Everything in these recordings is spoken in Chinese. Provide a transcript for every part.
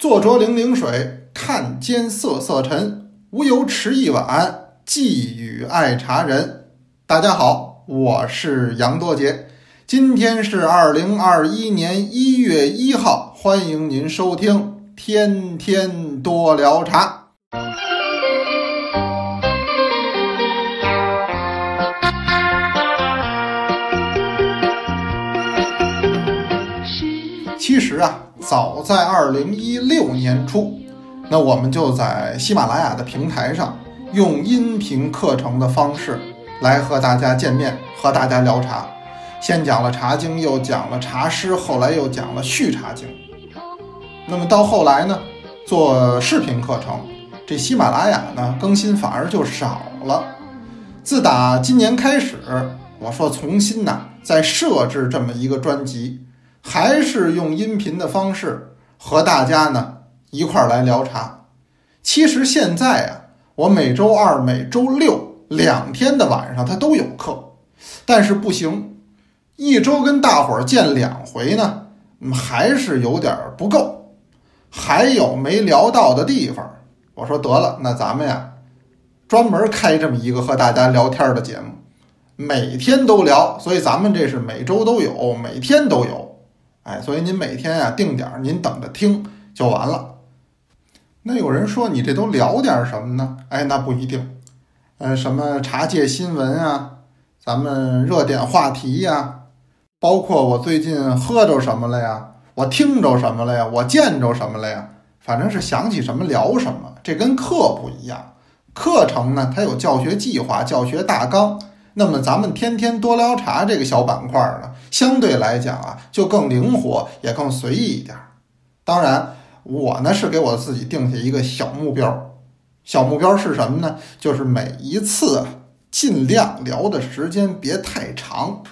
坐酌零零水，看间瑟瑟沉。无由持一碗，寄与爱茶人。大家好，我是杨多杰，今天是二零二一年一月一号，欢迎您收听《天天多聊茶》。其实啊，早在二零一六年初，那我们就在喜马拉雅的平台上，用音频课程的方式来和大家见面，和大家聊茶。先讲了《茶经》，又讲了茶诗，后来又讲了《续茶经》。那么到后来呢，做视频课程，这喜马拉雅呢更新反而就少了。自打今年开始，我说重新呐，再设置这么一个专辑。还是用音频的方式和大家呢一块儿来聊茶。其实现在啊，我每周二、每周六两天的晚上他都有课，但是不行，一周跟大伙儿见两回呢，还是有点不够，还有没聊到的地方。我说得了，那咱们呀，专门开这么一个和大家聊天的节目，每天都聊，所以咱们这是每周都有，每天都有。哎，所以您每天啊定点，您等着听就完了。那有人说你这都聊点什么呢？哎，那不一定。呃，什么茶界新闻啊，咱们热点话题呀，包括我最近喝着什么了呀，我听着什么了呀，我见着什么了呀，反正是想起什么聊什么。这跟课不一样，课程呢它有教学计划、教学大纲。那么咱们天天多聊茶这个小板块呢，相对来讲啊，就更灵活，也更随意一点。当然，我呢是给我自己定下一个小目标，小目标是什么呢？就是每一次尽量聊的时间别太长，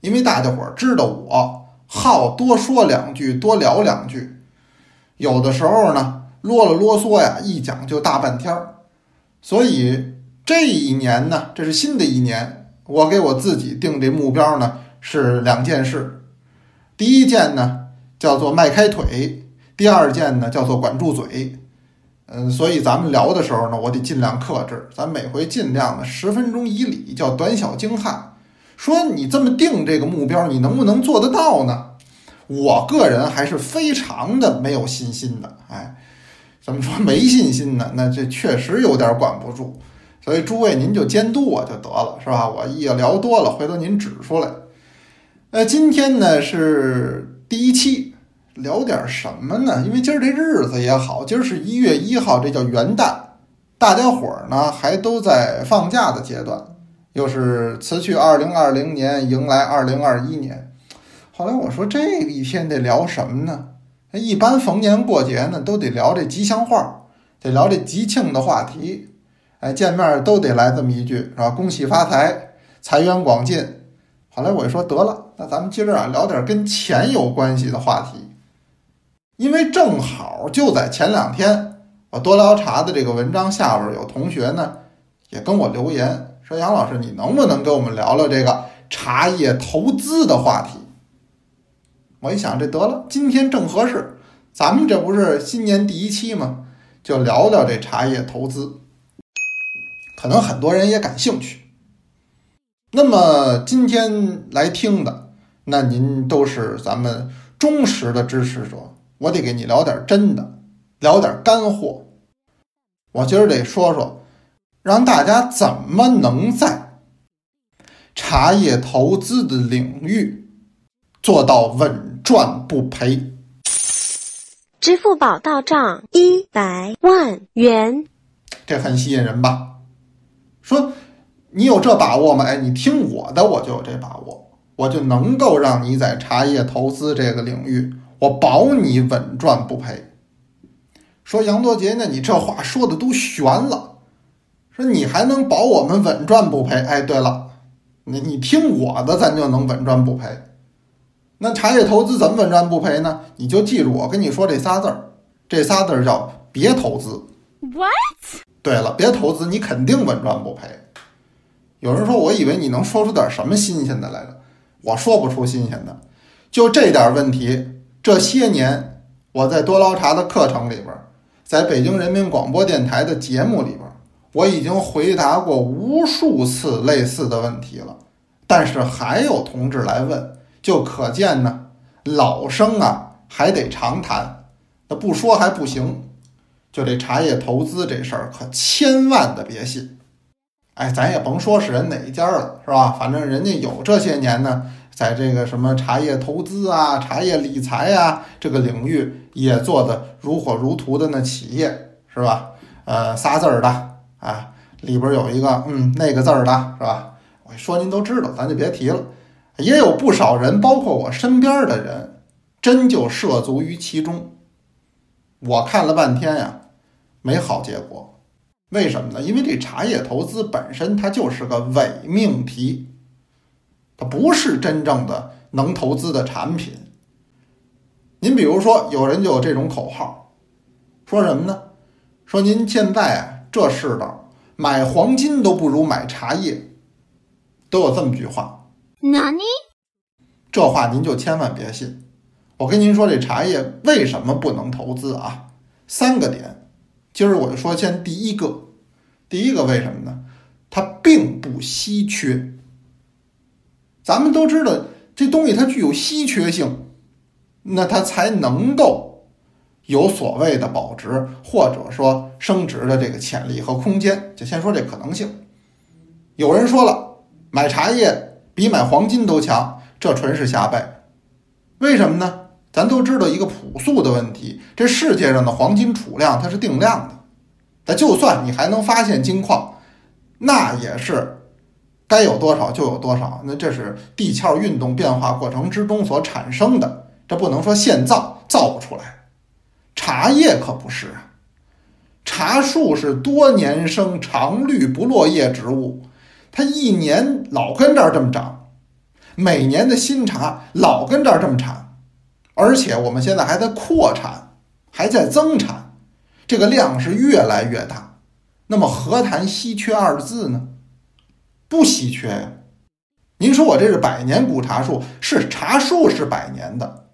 因为大家伙儿知道我好多说两句，多聊两句，有的时候呢啰了啰嗦呀，一讲就大半天儿。所以这一年呢，这是新的一年。我给我自己定这目标呢是两件事，第一件呢叫做迈开腿，第二件呢叫做管住嘴。嗯，所以咱们聊的时候呢，我得尽量克制，咱每回尽量呢十分钟以里，叫短小精悍。说你这么定这个目标，你能不能做得到呢？我个人还是非常的没有信心的。哎，怎么说没信心呢？那这确实有点管不住。所以诸位，您就监督我就得了，是吧？我一聊多了，回头您指出来。呃，今天呢是第一期，聊点什么呢？因为今儿这日子也好，今儿是一月一号，这叫元旦，大家伙儿呢还都在放假的阶段，又是辞去二零二零年，迎来二零二一年。后来我说这一天得聊什么呢？一般逢年过节呢，都得聊这吉祥话，得聊这吉庆的话题。哎，见面都得来这么一句，是吧？恭喜发财，财源广进。后来我就说得了，那咱们今儿啊聊点跟钱有关系的话题，因为正好就在前两天，我多聊茶的这个文章下边有同学呢也跟我留言说：“杨老师，你能不能跟我们聊聊这个茶叶投资的话题？”我一想，这得了，今天正合适，咱们这不是新年第一期吗？就聊聊这茶叶投资。可能很多人也感兴趣。那么今天来听的，那您都是咱们忠实的支持者，我得给你聊点真的，聊点干货。我今儿得说说，让大家怎么能在茶叶投资的领域做到稳赚不赔。支付宝到账一百万元，这很吸引人吧？说，你有这把握吗？哎，你听我的，我就有这把握，我就能够让你在茶叶投资这个领域，我保你稳赚不赔。说杨多杰，那你这话说的都悬了。说你还能保我们稳赚不赔？哎，对了，你你听我的，咱就能稳赚不赔。那茶叶投资怎么稳赚不赔呢？你就记住我跟你说这仨字儿，这仨字儿叫别投资。What？对了，别投资，你肯定稳赚不赔。有人说，我以为你能说出点什么新鲜的来了，我说不出新鲜的。就这点问题，这些年我在多捞茶的课程里边，在北京人民广播电台的节目里边，我已经回答过无数次类似的问题了，但是还有同志来问，就可见呢，老生啊还得常谈，那不说还不行。就这茶叶投资这事儿，可千万的别信。哎，咱也甭说是人哪一家了，是吧？反正人家有这些年呢，在这个什么茶叶投资啊、茶叶理财啊这个领域也做的如火如荼的那企业，是吧？呃，仨字儿的啊，里边有一个嗯那个字儿的，是吧？我说您都知道，咱就别提了。也有不少人，包括我身边的人，真就涉足于其中。我看了半天呀。没好结果，为什么呢？因为这茶叶投资本身它就是个伪命题，它不是真正的能投资的产品。您比如说，有人就有这种口号，说什么呢？说您现在啊这世道，买黄金都不如买茶叶，都有这么句话。哪里？这话您就千万别信。我跟您说，这茶叶为什么不能投资啊？三个点。今儿我就说，先第一个，第一个为什么呢？它并不稀缺。咱们都知道，这东西它具有稀缺性，那它才能够有所谓的保值或者说升值的这个潜力和空间。就先说这可能性。有人说了，买茶叶比买黄金都强，这纯是瞎掰。为什么呢？咱都知道一个朴素的问题：这世界上的黄金储量它是定量的，那就算你还能发现金矿，那也是该有多少就有多少。那这是地壳运动变化过程之中所产生的，这不能说现造造不出来。茶叶可不是啊，茶树是多年生常绿不落叶植物，它一年老跟这儿这么长，每年的新茶老跟这儿这么产。而且我们现在还在扩产，还在增产，这个量是越来越大。那么何谈稀缺二字呢？不稀缺呀。您说我这是百年古茶树，是茶树是百年的，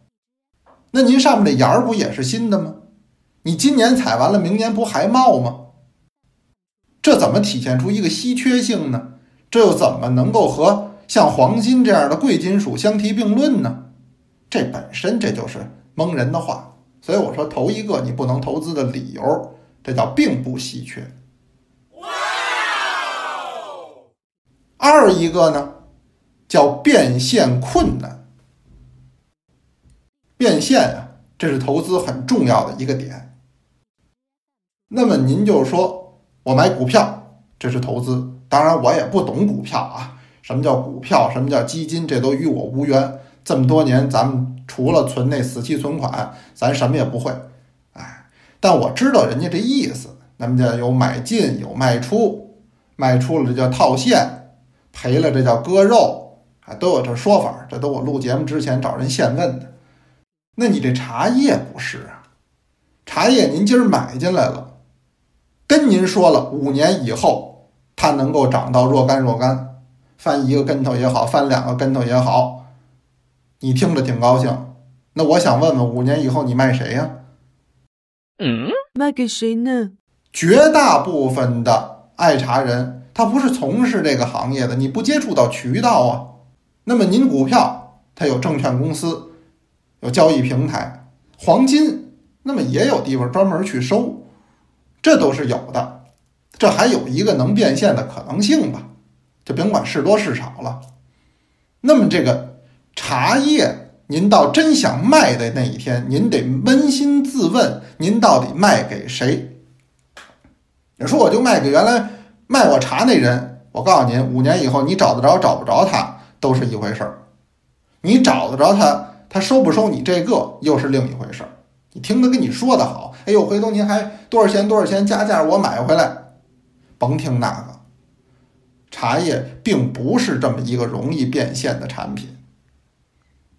那您上面这芽儿不也是新的吗？你今年采完了，明年不还冒吗？这怎么体现出一个稀缺性呢？这又怎么能够和像黄金这样的贵金属相提并论呢？这本身这就是蒙人的话，所以我说头一个你不能投资的理由，这叫并不稀缺。哇！二一个呢，叫变现困难。变现啊，这是投资很重要的一个点。那么您就说我买股票，这是投资，当然我也不懂股票啊，什么叫股票，什么叫基金，这都与我无缘。这么多年，咱们除了存那死期存款，咱什么也不会，哎，但我知道人家这意思。那么叫有买进，有卖出，卖出了这叫套现，赔了这叫割肉，啊，都有这说法。这都我录节目之前找人现问的。那你这茶叶不是啊？茶叶您今儿买进来了，跟您说了，五年以后它能够涨到若干若干，翻一个跟头也好，翻两个跟头也好。你听着挺高兴，那我想问问，五年以后你卖谁呀？嗯，卖给谁呢？绝大部分的爱茶人，他不是从事这个行业的，你不接触到渠道啊。那么您股票，它有证券公司，有交易平台，黄金，那么也有地方专门去收，这都是有的。这还有一个能变现的可能性吧？就甭管是多是少了。那么这个。茶叶，您到真想卖的那一天，您得扪心自问：您到底卖给谁？你说我就卖给原来卖我茶那人。我告诉您，五年以后你找得着找不着他都是一回事儿。你找得着他，他收不收你这个又是另一回事儿。你听他跟你说的好，哎呦，回头您还多少钱多少钱加价我买回来，甭听那个。茶叶并不是这么一个容易变现的产品。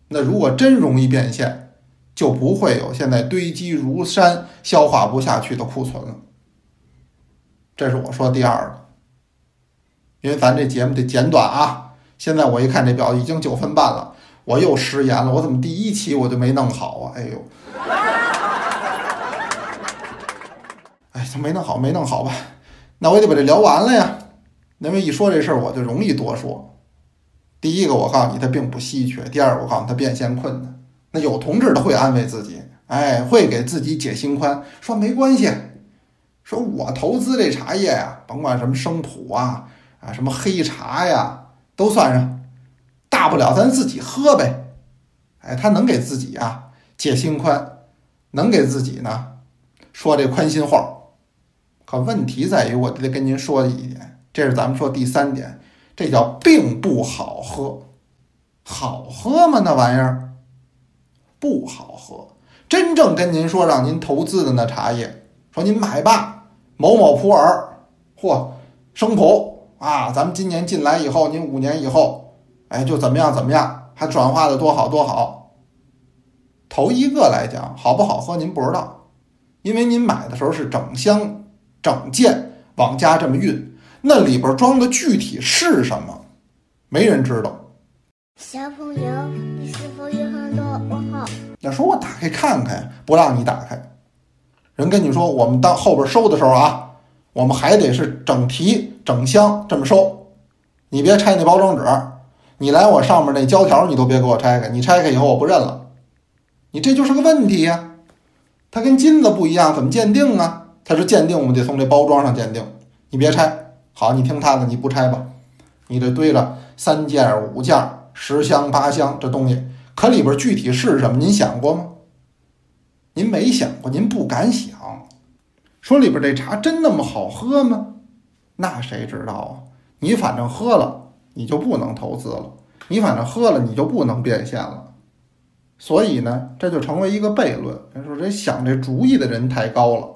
那如果真容易变现，就不会有现在堆积如山、消化不下去的库存了。这是我说第二个，因为咱这节目得简短啊。现在我一看这表已经九分半了，我又失言了。我怎么第一期我就没弄好啊？哎呦！哎，没弄好，没弄好吧？那我也得把这聊完了呀。因为一说这事儿，我就容易多说。第一个，我告诉你，它并不稀缺；第二，我告诉你，它变现困难。那有同志他会安慰自己，哎，会给自己解心宽，说没关系，说我投资这茶叶呀，甭管什么生普啊啊，什么黑茶呀，都算上，大不了咱自己喝呗。哎，他能给自己啊解心宽，能给自己呢说这宽心话。可问题在于，我得跟您说一点，这是咱们说第三点，这叫并不好喝，好喝吗？那玩意儿不好喝。真正跟您说让您投资的那茶叶，说您买吧，某某普洱，嚯，生普啊，咱们今年进来以后，您五年以后，哎，就怎么样怎么样，还转化的多好多好。头一个来讲，好不好喝您不知道，因为您买的时候是整箱。整件往家这么运，那里边装的具体是什么，没人知道。小朋友，你是否有很多问号？那说我打开看看，不让你打开。人跟你说，我们到后边收的时候啊，我们还得是整提整箱这么收。你别拆那包装纸，你来我上面那胶条你都别给我拆开，你拆开以后我不认了。你这就是个问题呀，它跟金子不一样，怎么鉴定啊？它是鉴定，我们得从这包装上鉴定。你别拆，好，你听他的，你不拆吧？你这堆了三件、五件、十箱、八箱这东西，可里边具体是什么？您想过吗？您没想过，您不敢想。说里边这茶真那么好喝吗？那谁知道啊？你反正喝了，你就不能投资了；你反正喝了，你就不能变现了。所以呢，这就成为一个悖论。人说这想这主意的人太高了。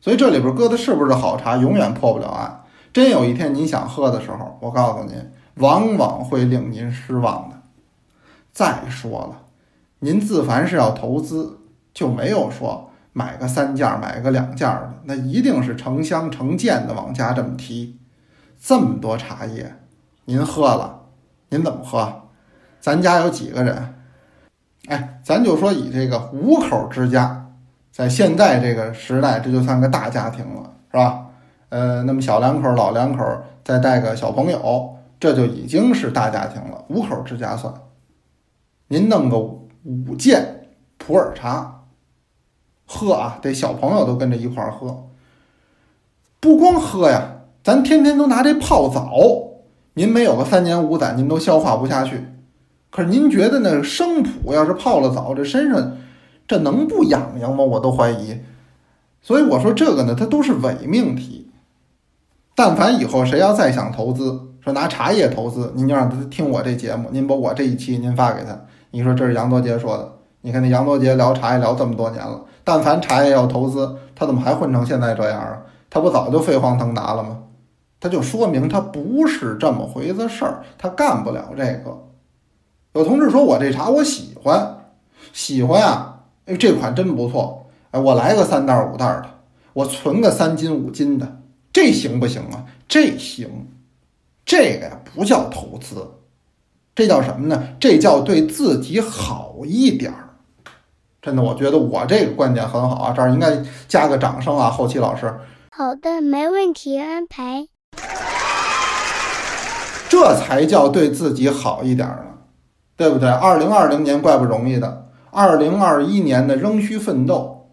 所以这里边搁的是不是好茶，永远破不了案。真有一天您想喝的时候，我告诉您，往往会令您失望的。再说了，您自凡是要投资，就没有说买个三件、买个两件的，那一定是成箱成件的往家这么提。这么多茶叶，您喝了，您怎么喝？咱家有几个人？哎，咱就说以这个五口之家。在现在这个时代，这就算个大家庭了，是吧？呃，那么小两口、老两口再带个小朋友，这就已经是大家庭了，五口之家算。您弄个五件普洱茶，喝啊，得小朋友都跟着一块儿喝。不光喝呀，咱天天都拿这泡澡，您没有个三年五载，您都消化不下去。可是您觉得那生普要是泡了澡，这身上？这能不痒痒吗？我都怀疑，所以我说这个呢，它都是伪命题。但凡以后谁要再想投资，说拿茶叶投资，您就让他听我这节目，您把我这一期您发给他，你说这是杨多杰说的。你看那杨多杰聊茶叶聊这么多年了，但凡茶叶要投资，他怎么还混成现在这样啊？他不早就飞黄腾达了吗？他就说明他不是这么回子事儿，他干不了这个。有同志说我这茶我喜欢，喜欢啊。哎，这款真不错！哎，我来个三袋五袋的，我存个三斤五斤的，这行不行啊？这行，这个呀不叫投资，这叫什么呢？这叫对自己好一点儿。真的，我觉得我这个观点很好啊，这儿应该加个掌声啊，后期老师。好的，没问题，安排。这才叫对自己好一点呢，对不对？二零二零年怪不容易的。二零二一年的仍需奋斗，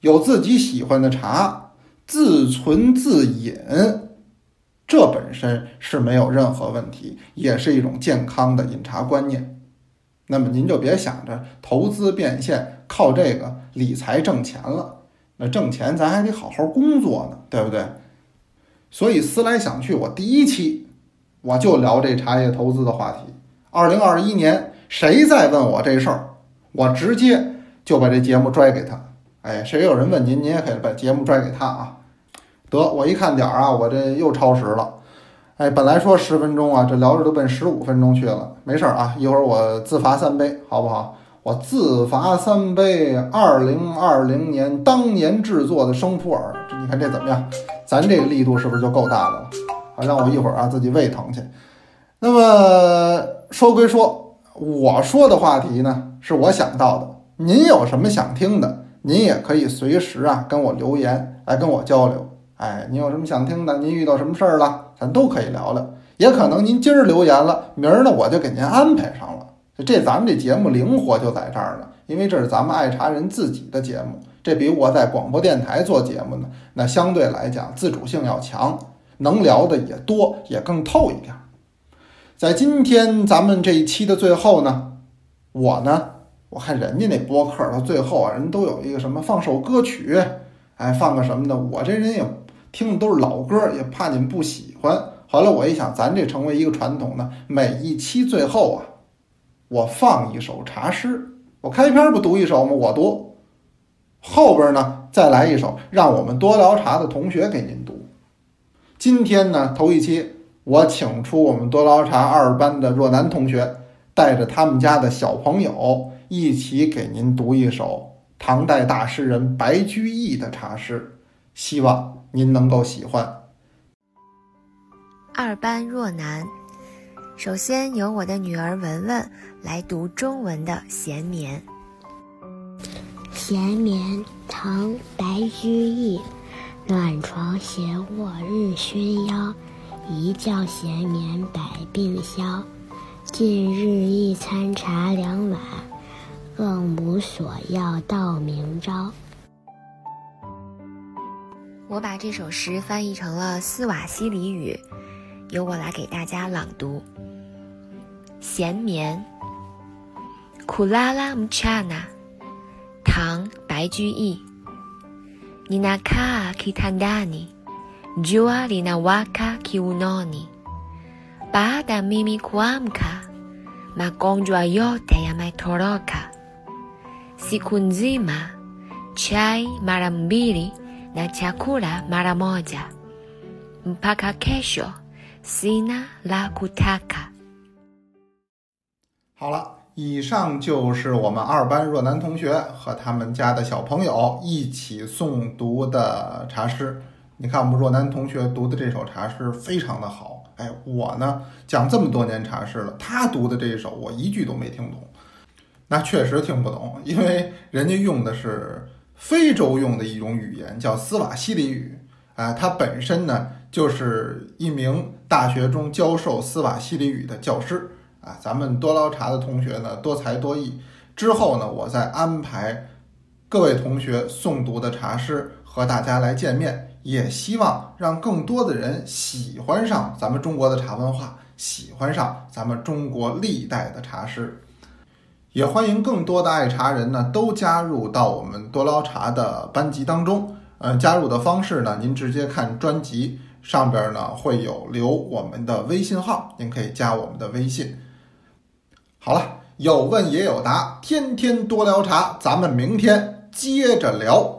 有自己喜欢的茶，自存自饮，这本身是没有任何问题，也是一种健康的饮茶观念。那么您就别想着投资变现，靠这个理财挣钱了。那挣钱咱还得好好工作呢，对不对？所以思来想去，我第一期我就聊这茶叶投资的话题。二零二一年谁再问我这事儿？我直接就把这节目拽给他，哎，谁有人问您，您也可以把节目拽给他啊。得，我一看点儿啊，我这又超时了，哎，本来说十分钟啊，这聊着都奔十五分钟去了。没事儿啊，一会儿我自罚三杯，好不好？我自罚三杯，二零二零年当年制作的生普洱，这你看这怎么样？咱这个力度是不是就够大的了？好，让我一会儿啊自己胃疼去。那么说归说。我说的话题呢，是我想到的。您有什么想听的，您也可以随时啊跟我留言来跟我交流。哎，您有什么想听的？您遇到什么事儿了？咱都可以聊聊。也可能您今儿留言了，明儿呢我就给您安排上了。这咱们这节目灵活就在这儿呢，因为这是咱们爱茶人自己的节目，这比我在广播电台做节目呢，那相对来讲自主性要强，能聊的也多，也更透一点。在今天咱们这一期的最后呢，我呢，我看人家那播客到最后啊，人都有一个什么放首歌曲，哎，放个什么的，我这人也听的都是老歌，也怕你们不喜欢。后来我一想，咱这成为一个传统呢，每一期最后啊。我放一首茶诗，我开篇不读一首吗？我读，后边呢再来一首，让我们多聊茶的同学给您读。今天呢头一期，我请出我们多聊茶二班的若楠同学，带着他们家的小朋友一起给您读一首唐代大诗人白居易的茶诗，希望您能够喜欢。二班若楠。首先由我的女儿文文来读中文的《闲眠》。闲眠，唐·白居易。暖床斜卧日熏腰，一觉闲眠百病消。近日一餐茶两碗，更无所要到明朝。我把这首诗翻译成了斯瓦西里语，由我来给大家朗读。闲眠，苦拉拉木恰那，唐·白居易。你那卡基坦达尼，jua li na waka kiunoni。巴达咪咪库阿姆卡，马公主阿尤特亚麦托罗卡。Sikunzima chai mara mbili na chakula mara moja mpaka kesho sina la kutaka。好了，以上就是我们二班若男同学和他们家的小朋友一起诵读的茶诗。你看，我们若男同学读的这首茶诗非常的好。哎，我呢讲这么多年茶诗了，他读的这一首我一句都没听懂。那确实听不懂，因为人家用的是非洲用的一种语言，叫斯瓦西里语。啊，他本身呢就是一名大学中教授斯瓦西里语的教师。啊，咱们多捞茶的同学呢，多才多艺。之后呢，我再安排各位同学诵读的茶诗和大家来见面，也希望让更多的人喜欢上咱们中国的茶文化，喜欢上咱们中国历代的茶诗。也欢迎更多的爱茶人呢，都加入到我们多捞茶的班级当中。呃，加入的方式呢，您直接看专辑上边呢会有留我们的微信号，您可以加我们的微信。好了，有问也有答，天天多聊茶，咱们明天接着聊。